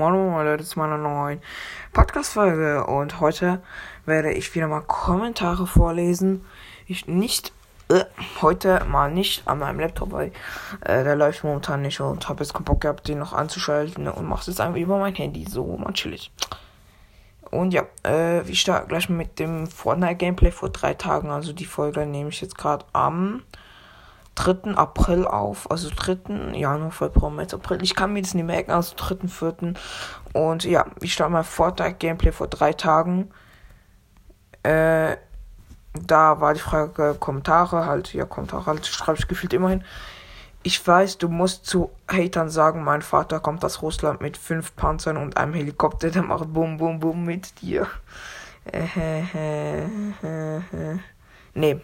Mono Leute zu meiner neuen Podcast-Folge und heute werde ich wieder mal Kommentare vorlesen. Ich nicht, äh, heute mal nicht an meinem Laptop, weil äh, der läuft momentan nicht und habe jetzt keinen Bock gehabt, den noch anzuschalten und mache es jetzt einfach über mein Handy, so mal chillig. Und ja, äh, ich starte gleich mit dem Fortnite-Gameplay vor drei Tagen, also die Folge nehme ich jetzt gerade am 3. April auf, also 3. Januar, Februar, März, April. Ich kann mir das nicht merken, also 3. 4. Und ja, ich starte mal Fortnite-Gameplay vor drei Tagen. Äh, da war die Frage Kommentare, halt, ja, Kommentare, halt, schreibe ich gefühlt immerhin. Ich weiß, du musst zu Hatern sagen, mein Vater kommt aus Russland mit fünf Panzern und einem Helikopter, der macht Bum Bum Bum mit dir. Äh, äh, äh, äh. Nee,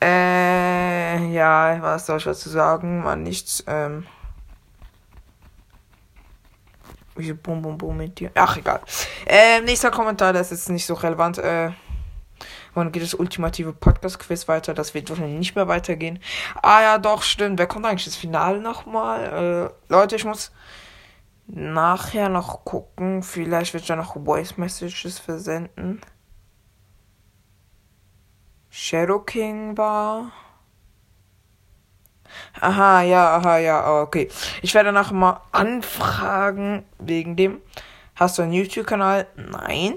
äh, ja, was soll ich dazu sagen? Man nichts, ähm. Wie Bum Bum Bum mit dir. Ach, egal. Ähm, nächster Kommentar, das ist nicht so relevant. Äh, wann geht das ultimative Podcast-Quiz weiter? Das wird wahrscheinlich nicht mehr weitergehen. Ah ja, doch, stimmt. Wer kommt eigentlich das Finale nochmal? Äh, Leute, ich muss nachher noch gucken. Vielleicht wird ja noch Voice Messages versenden. Shadow King war. Aha, ja, aha, ja, okay. Ich werde nachher mal anfragen wegen dem. Hast du einen YouTube-Kanal? Nein.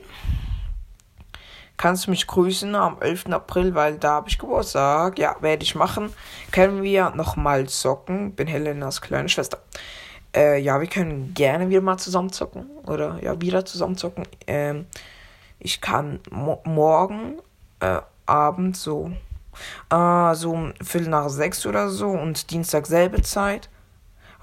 Kannst du mich grüßen am 11. April, weil da habe ich Geburtstag. Ja, werde ich machen. Können wir nochmal zocken? Bin Helenas kleine Schwester. Äh, ja, wir können gerne wieder mal zusammen zocken. Oder ja, wieder zusammen zocken. Ähm, ich kann mo morgen äh, Abend so. Äh, so um Viertel nach sechs oder so und Dienstag selbe Zeit.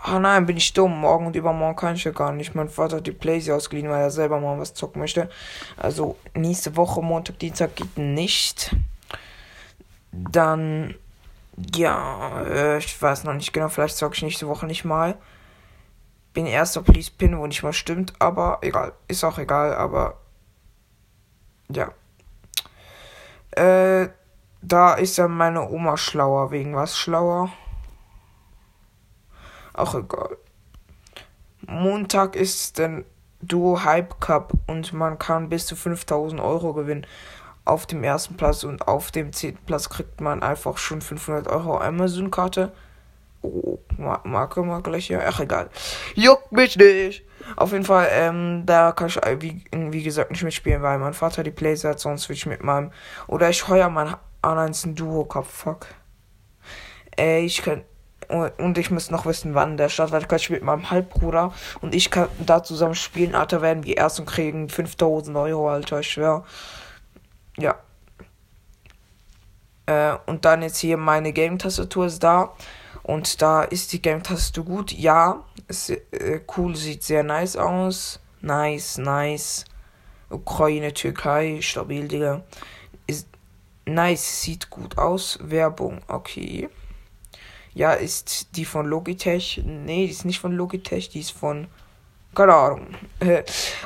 Ah nein, bin ich dumm. Morgen und übermorgen kann ich ja gar nicht. Mein Vater hat die Playsee ausgeliehen, weil er selber mal was zocken möchte. Also nächste Woche, Montag, Dienstag geht nicht. Dann, ja, äh, ich weiß noch nicht genau. Vielleicht zocke ich nächste Woche nicht mal. Bin erster Please Pin, wo nicht mal stimmt. Aber egal. Ist auch egal, aber ja. Äh, da ist ja meine Oma schlauer. Wegen was schlauer? Auch egal. Montag ist der Duo Hype Cup und man kann bis zu 5000 Euro gewinnen auf dem ersten Platz und auf dem zehnten Platz kriegt man einfach schon 500 Euro Amazon-Karte. Oh, Marke mal gleich hier. Ach, egal. Juckt mich nicht. Auf jeden Fall, ähm, da kann ich, äh, wie, wie gesagt, nicht mitspielen, weil mein Vater die Plays hat, sonst will ich mit meinem. Oder ich heuer mein A1 Duo Cup, fuck. Äh, ich kann. Und ich muss noch wissen, wann der startet, weil kann ich mit meinem Halbbruder und ich kann da zusammen spielen. Alter, werden wir erst und kriegen 5000 Euro, Alter, ich schwör. Ja. Äh, und dann jetzt hier meine Game-Tastatur ist da. Und da ist die Game-Taste gut. Ja, ist äh, cool, sieht sehr nice aus. Nice, nice. Ukraine, Türkei, stabil, Digga. Ist nice, sieht gut aus. Werbung, okay. Ja, ist die von Logitech? Nee, die ist nicht von Logitech, die ist von. Keine Ahnung.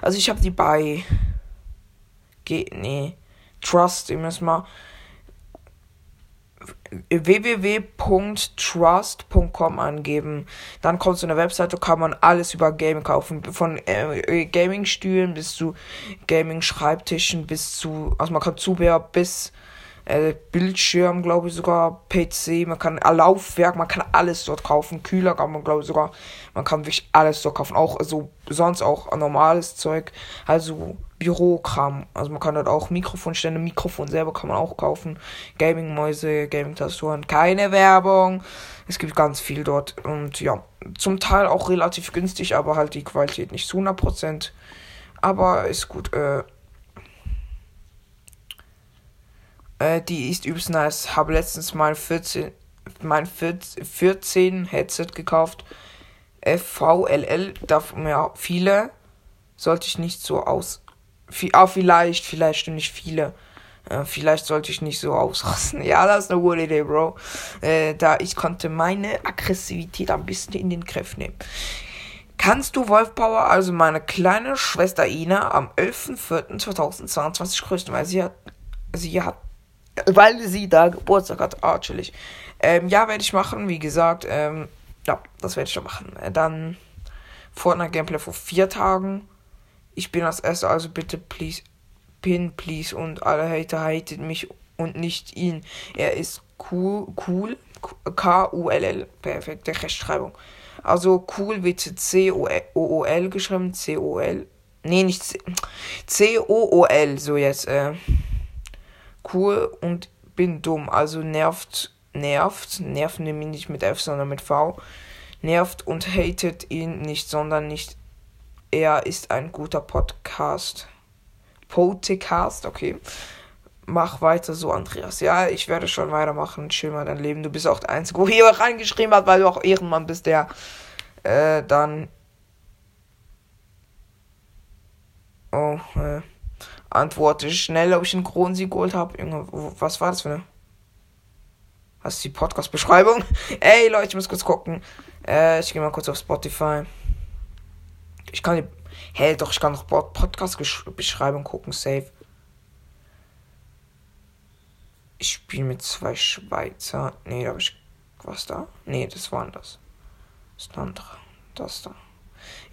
Also ich habe die bei. Geht, nee. Trust, ich muss mal www.trust.com angeben. Dann kommt so eine Webseite, kann man alles über Gaming kaufen. Von äh, Gaming-Stühlen bis zu Gaming-Schreibtischen bis zu, also man kann Zubehör bis äh, Bildschirm, glaube ich sogar, PC, man kann Laufwerk, man kann alles dort kaufen. Kühler kann man, glaube ich, sogar, man kann wirklich alles dort kaufen. Auch, also sonst auch normales Zeug. Also Bürokram. Also man kann dort auch Mikrofonstände, Mikrofon selber kann man auch kaufen. Gaming-Mäuse, Gaming-Tastaturen, keine Werbung. Es gibt ganz viel dort und ja, zum Teil auch relativ günstig, aber halt die Qualität nicht zu 100%. Aber ist gut. Äh, äh, die ist übelst nice. Habe letztens mal 14, mein 14, 14 Headset gekauft. FVLL, darf mir viele. Sollte ich nicht so aus Ah, vielleicht, vielleicht stimmt nicht viele. Äh, vielleicht sollte ich nicht so ausrasten. Ja, das ist eine gute Idee, Bro. Äh, da ich konnte meine Aggressivität ein bisschen in den Griff nehmen. Kannst du Wolfpower, also meine kleine Schwester Ina, am 11.04.2022 grüßen, weil sie hat, sie hat, weil sie da Geburtstag hat. Ah, chillig. Ähm, ja, werde ich machen, wie gesagt. Ähm, ja, das werde ich schon machen. Äh, dann Fortnite Gameplay vor vier Tagen. Ich bin als erster, also bitte please, pin please und alle Hater hatet mich und nicht ihn. Er ist cool, cool, K-U-L-L, perfekte Rechtschreibung. Also cool wird C-O-O-L geschrieben, C-O-L. Nee, nicht C-O-O-L, so jetzt, äh. Cool und bin dumm, also nervt, nervt, nervt nämlich nicht mit F, sondern mit V. Nervt und hatet ihn nicht, sondern nicht. Er ist ein guter Podcast. Podcast, okay. Mach weiter so, Andreas. Ja, ich werde schon weitermachen. Chill mal dein Leben. Du bist auch der Einzige, wo hier reingeschrieben hat, weil du auch Ehrenmann bist, der äh, dann. Oh, äh. Antworte schnell, ob ich einen Kronensieg geholt habe. Junge, was war das für eine? Was ist die Podcast-Beschreibung? Ey, Leute, ich muss kurz gucken. Äh, ich gehe mal kurz auf Spotify. Ich kann die. Hey, doch, ich kann noch Podcast-Beschreibung gucken, safe. Ich spiele mit zwei Schweizer. Nee, da habe ich. Was da? Nee, das war anders. Das andere. Das da.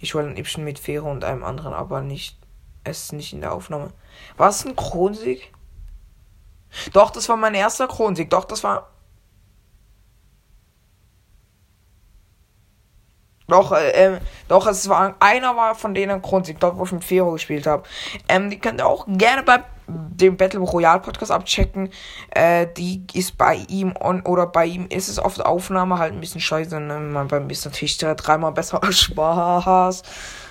Ich wollte ein Ibsen mit Fähre und einem anderen, aber nicht. Es ist nicht in der Aufnahme. War es ein Kronsieg? Doch, das war mein erster Kronsieg. Doch, das war. Doch, äh, ähm, doch, es war einer war von denen Kronsieg, dort wo ich mit Fero gespielt habe. Ähm, die könnt ihr auch gerne bei dem Battle Royale Podcast abchecken. Äh, die ist bei ihm on oder bei ihm ist es auf der Aufnahme halt ein bisschen scheiße. Ne? Man beim ist natürlich dreimal besser als Spaß.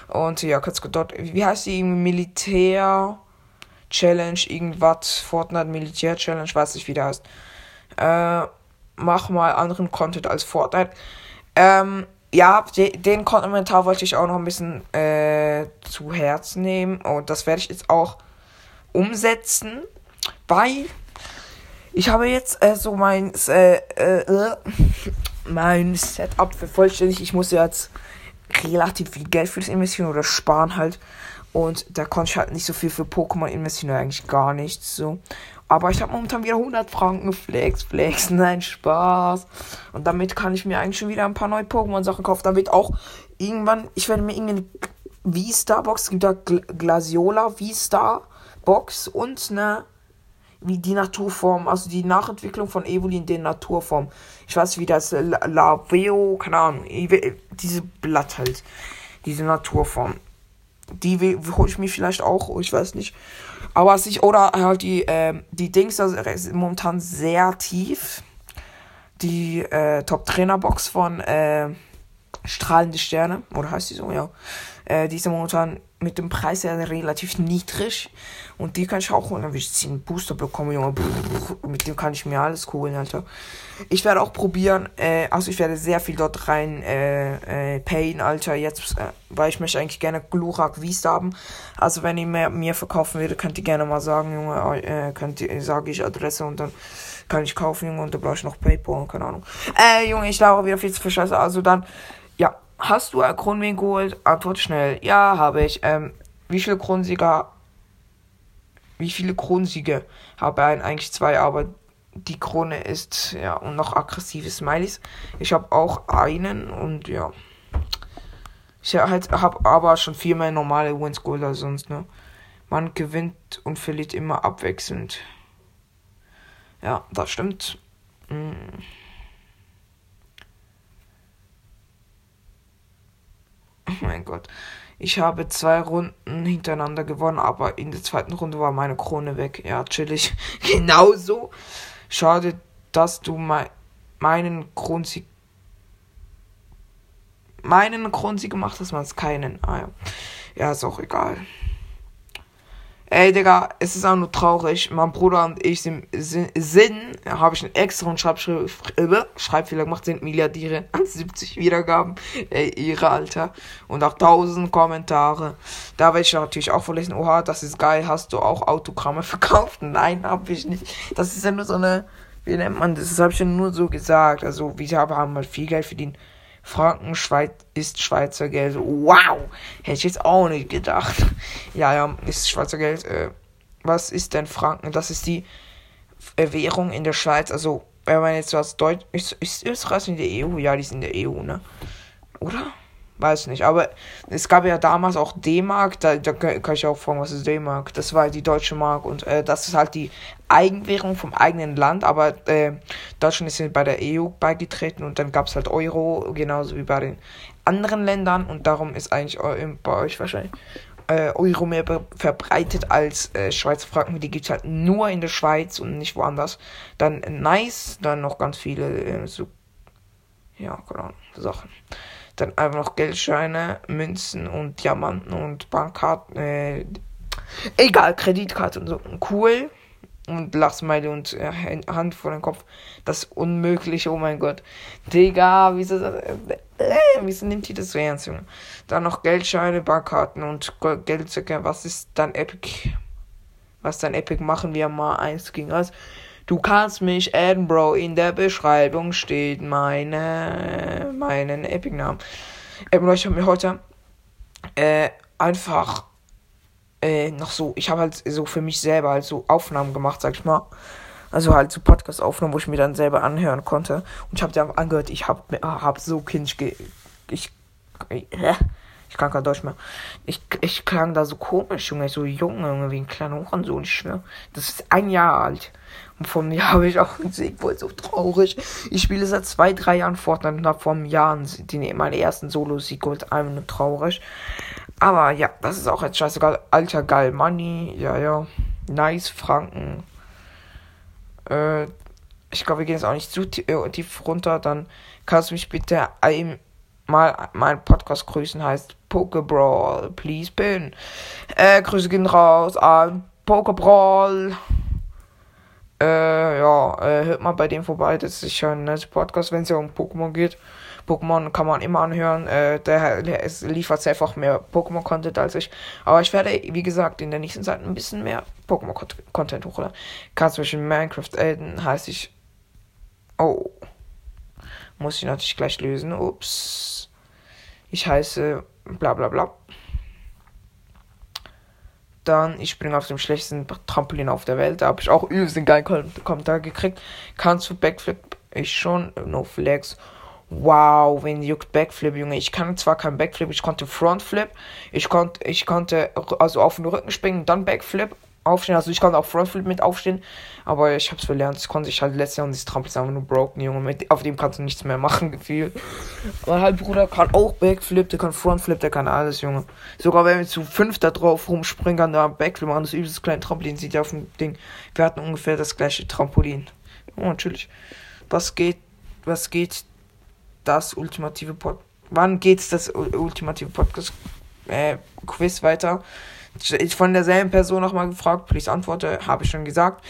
Und ja, kurz dort, wie heißt die Militär Challenge, irgendwas, Fortnite Militär Challenge, weiß nicht wie der heißt. Äh, mach mal anderen Content als Fortnite. Ähm, ja, den Kommentar wollte ich auch noch ein bisschen äh, zu Herzen nehmen. Und das werde ich jetzt auch umsetzen, weil ich habe jetzt äh, so mein, äh, äh, mein Setup vervollständigt. Ich muss jetzt relativ viel Geld für das investieren oder sparen halt. Und da konnte ich halt nicht so viel für Pokémon investieren, eigentlich gar nichts so. Aber ich habe momentan wieder 100 Franken Flex, Flex, nein, Spaß. Und damit kann ich mir eigentlich schon wieder ein paar neue Pokémon-Sachen kaufen. Damit auch irgendwann, ich werde mir irgendeine V-Star-Box, gibt da Glasiola V-Star-Box und eine, wie die Naturform, also die Nachentwicklung von Evoli in den Naturform. Ich weiß wie das, Laveo, keine Ahnung, diese Blatt halt, diese Naturform. Die hole ich mir vielleicht auch, ich weiß nicht. Aber ich, oder halt die, äh, die Dings, ist momentan sehr tief. Die äh, Top-Trainer-Box von äh, Strahlende Sterne, oder heißt die so, ja. Äh, die ist momentan mit dem Preis ja relativ niedrig. Und die kann ich auch holen. Dann will ich 10 Booster bekommen, Junge. Mit dem kann ich mir alles holen, Alter. Ich werde auch probieren, äh, also ich werde sehr viel dort rein äh, äh, payen, Alter. Jetzt, äh, weil ich möchte eigentlich gerne Glurak Wiest haben. Also wenn ihr mir, mir verkaufen würdet, könnt ihr gerne mal sagen, Junge. Äh, könnt ihr, sage ich Adresse und dann kann ich kaufen, Junge. Und da brauche ich noch Paypal, keine Ahnung. Äh, Junge, ich laufe wieder viel zu viel Scheiße. Also dann, ja. Hast du Kronwing geholt? Antwort schnell. Ja, habe ich. Ähm, wie viele Kronsieger? Wie viele Kronsiege habe ein? Eigentlich zwei, aber die Krone ist ja und noch aggressive Smileys. Ich habe auch einen und ja. Ich halt, habe aber schon viel mehr normale Wins geholt als sonst, ne? Man gewinnt und verliert immer abwechselnd. Ja, das stimmt. Hm. Mein Gott. Ich habe zwei Runden hintereinander gewonnen, aber in der zweiten Runde war meine Krone weg. Ja, chillig. Genauso. Schade, dass du mein, meinen Kronsieg meinen Kronsieg gemacht hast, man es keinen. Ah ja. Ja, ist auch egal. Ey, Digga, es ist auch nur traurig. Mein Bruder und ich sind, sind, sind habe ich einen extra Schreibfehler, Schreibfehler gemacht, sind Milliardäre. 70 Wiedergaben. Ey, ihre Alter. Und auch 1000 Kommentare. Da werde ich natürlich auch vorlesen. Oha, das ist geil. Hast du auch Autogramme verkauft? Nein, habe ich nicht. Das ist ja nur so eine, wie nennt man das? Das habe ich ja nur so gesagt. Also, wir haben halt viel Geld verdient. Franken Schweiz ist Schweizer Geld. Wow! Hätte ich jetzt auch nicht gedacht. Ja, ja, ist Schweizer Geld. Äh, was ist denn Franken? Das ist die äh, Währung in der Schweiz. Also, wenn man jetzt was Deutsch. Ist, ist Österreich in der EU? Ja, die sind in der EU, ne? Oder? Weiß nicht. Aber es gab ja damals auch D-Mark. Da, da kann ich auch fragen, was ist D-Mark? Das war die deutsche Mark. Und äh, das ist halt die Eigenwährung vom eigenen Land. Aber äh, Deutschland ist ja bei der EU beigetreten. Und dann gab es halt Euro, genauso wie bei den anderen Ländern. Und darum ist eigentlich bei euch wahrscheinlich äh, Euro mehr verbreitet als äh, Schweizer Franken. Die gibt es halt nur in der Schweiz und nicht woanders. Dann nice. Dann noch ganz viele äh, so ja, genau, Sachen. Dann einfach noch Geldscheine, Münzen und Diamanten und Bankkarten. Äh, egal, Kreditkarte und so. Cool. Und Lachsmeile und äh, Hand vor den Kopf. Das ist unmöglich, oh mein Gott. Digga, wieso, äh, wieso nimmt die das so ernst, Junge? Dann noch Geldscheine, Bankkarten und Geldsäcke. Was ist dann Epic? Was dann Epic machen wir mal eins gegen eins. Du kannst mich adden, Bro. In der Beschreibung steht meine, meinen Epic-Namen. Ähm, Leute, ich habe mir heute äh, einfach äh, noch so, ich habe halt so für mich selber halt so Aufnahmen gemacht, sag ich mal. Also halt so Podcast-Aufnahmen, wo ich mir dann selber anhören konnte. Und ich habe dir angehört, ich habe hab so kindisch ge ich, äh, ich kann kein Deutsch mehr. Ich, ich klang da so komisch, Junge, so jung, irgendwie ein kleiner Hurensohn, ich schwör. Das ist ein Jahr alt. Und vor Jahr habe ich auch gesehen, wohl so traurig. Ich spiele seit zwei, drei Jahren Fortnite und habe vor einem Jahr den, meinen ersten Solo-Sieg geholt. Einfach nur traurig. Aber ja, das ist auch jetzt scheißegal. Alter, geil, Money. Ja, ja. Nice, Franken. Äh, ich glaube, wir gehen jetzt auch nicht zu äh, tief runter. Dann kannst du mich bitte einmal meinen Podcast grüßen. Heißt Pokebrawl. Please bin. Äh, Grüße gehen raus an Pokebrawl. Äh, ja, äh, hört mal bei dem vorbei. Das ist sicher ein nettes Podcast, wenn es ja um Pokémon geht. Pokémon kann man immer anhören. Äh, der, der es liefert einfach mehr Pokémon-Content als ich. Aber ich werde, wie gesagt, in der nächsten Zeit ein bisschen mehr Pokémon-Content hochladen. Kann zwischen Minecraft Elden heißt ich. Oh. Muss ich natürlich gleich lösen. Ups. Ich heiße bla bla bla. Dann, ich springe auf dem schlechtesten Trampolin auf der Welt. Da habe ich auch übelst den geilen Kommentar gekriegt. Kannst du Backflip? Ich schon. No Flex. Wow, wen juckt Backflip, Junge? Ich kann zwar kein Backflip, ich konnte Frontflip. Ich konnte, ich konnte also auf den Rücken springen, dann Backflip aufstehen. Also ich konnte auch Frontflip mit aufstehen. Aber ich hab's verlernt. Das konnte ich halt letztes Jahr und dieses Trampolin ist einfach nur broken, Junge. Mit, auf dem kannst du nichts mehr machen, gefühlt. Mein Halbbruder kann auch Backflip, der kann Frontflip, der kann alles, Junge. Sogar wenn wir zu fünf da drauf rumspringen, kann da Backflip machen. Das übelste kleine Trampolin sieht ja auf dem Ding. Wir hatten ungefähr das gleiche Trampolin. Oh, natürlich. Was geht, was geht das ultimative Pod Wann geht's das ultimative Podcast äh, Quiz weiter? Von derselben Person nochmal gefragt, please antworte, habe ich schon gesagt.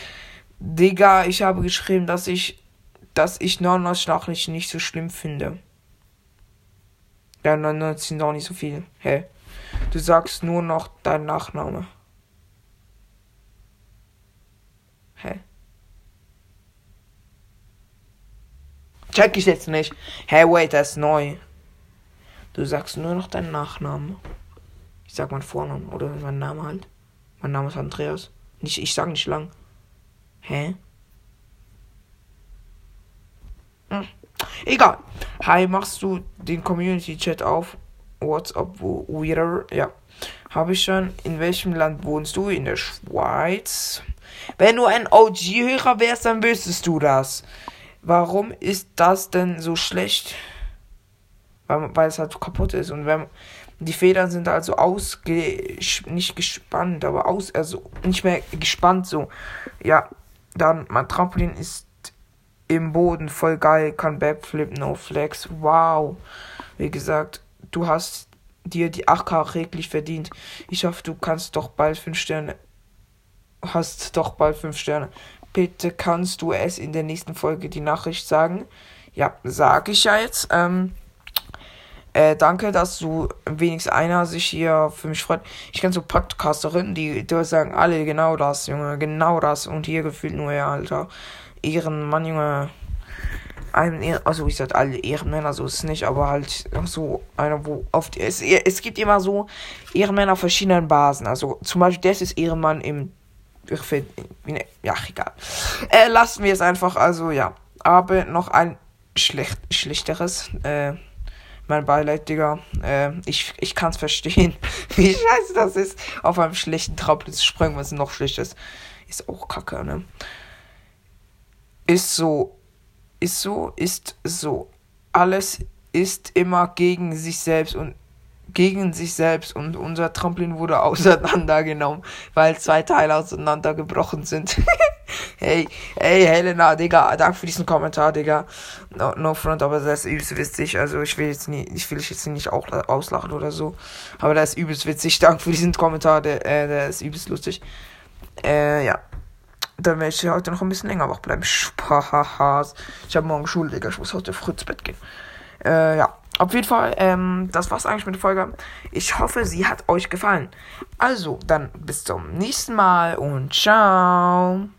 Digga, ich habe geschrieben, dass ich, dass ich 99 Nachrichten nicht so schlimm finde. Ja, 99 sind auch nicht so viel. Hä? Hey, du sagst nur noch dein Nachname. Hä? Hey. Check ich jetzt nicht. Hey, wait, das ist neu. Du sagst nur noch deinen Nachnamen. Ich sag meinen Vornamen oder meinen Namen halt. Mein Name ist Andreas. Nicht, ich sag nicht lang. Hä? Hm. Egal. Hi, machst du den Community Chat auf? WhatsApp, wo wieder? Ja. Habe ich schon. In welchem Land wohnst du? In der Schweiz. Wenn du ein OG-Hörer wärst, dann wüsstest du das. Warum ist das denn so schlecht? Weil, weil es halt kaputt ist. Und wenn die Federn sind also ausge nicht gespannt, aber aus also nicht mehr gespannt so. Ja, dann mein Trampolin ist im Boden voll geil, kann Backflip, no flex. Wow. Wie gesagt, du hast dir die 8K reglich verdient. Ich hoffe, du kannst doch bald 5 Sterne hast doch bald 5 Sterne. Bitte kannst du es in der nächsten Folge die Nachricht sagen? Ja, sag ich ja jetzt. Ähm, äh, danke, dass du wenigstens einer sich hier für mich freut. Ich kenne so Podcasterinnen, die, die sagen alle genau das, Junge, genau das. Und hier gefühlt nur, ja, Alter. Ehrenmann, Junge. Ein, also ich sag alle Ehrenmänner, so ist es nicht, aber halt so einer, wo die, es, es gibt immer so Ehrenmänner auf verschiedenen Basen. Also zum Beispiel, das ist Ehrenmann im ich finde, ja, egal. Äh, lassen wir es einfach, also ja. Aber noch ein schlecht, schlechteres, äh, Mein Beileid, Digga. Äh, ich ich kann es verstehen, wie scheiße das ist, auf einem schlechten Trampolin zu springen, was noch schlecht ist. Ist auch kacke, ne? Ist so, ist so, ist so. Alles ist immer gegen sich selbst und gegen sich selbst und unser Trampolin wurde auseinandergenommen, weil zwei Teile auseinandergebrochen sind. hey, hey, Helena, Digga, danke für diesen Kommentar, Digga. No, no front, aber das ist übelst witzig. Also ich will jetzt nie, ich will jetzt nicht auch auslachen oder so. Aber das ist übelst witzig. Danke für diesen Kommentar, der, äh, der ist übelst lustig. Äh, ja. Dann werde ich heute noch ein bisschen länger wach bleiben. Spaß. Ich habe morgen Schule, Digga. Ich muss heute früh ins Bett gehen. Äh, ja. Auf jeden Fall, ähm, das war's eigentlich mit der Folge. Ich hoffe, sie hat euch gefallen. Also, dann bis zum nächsten Mal und ciao.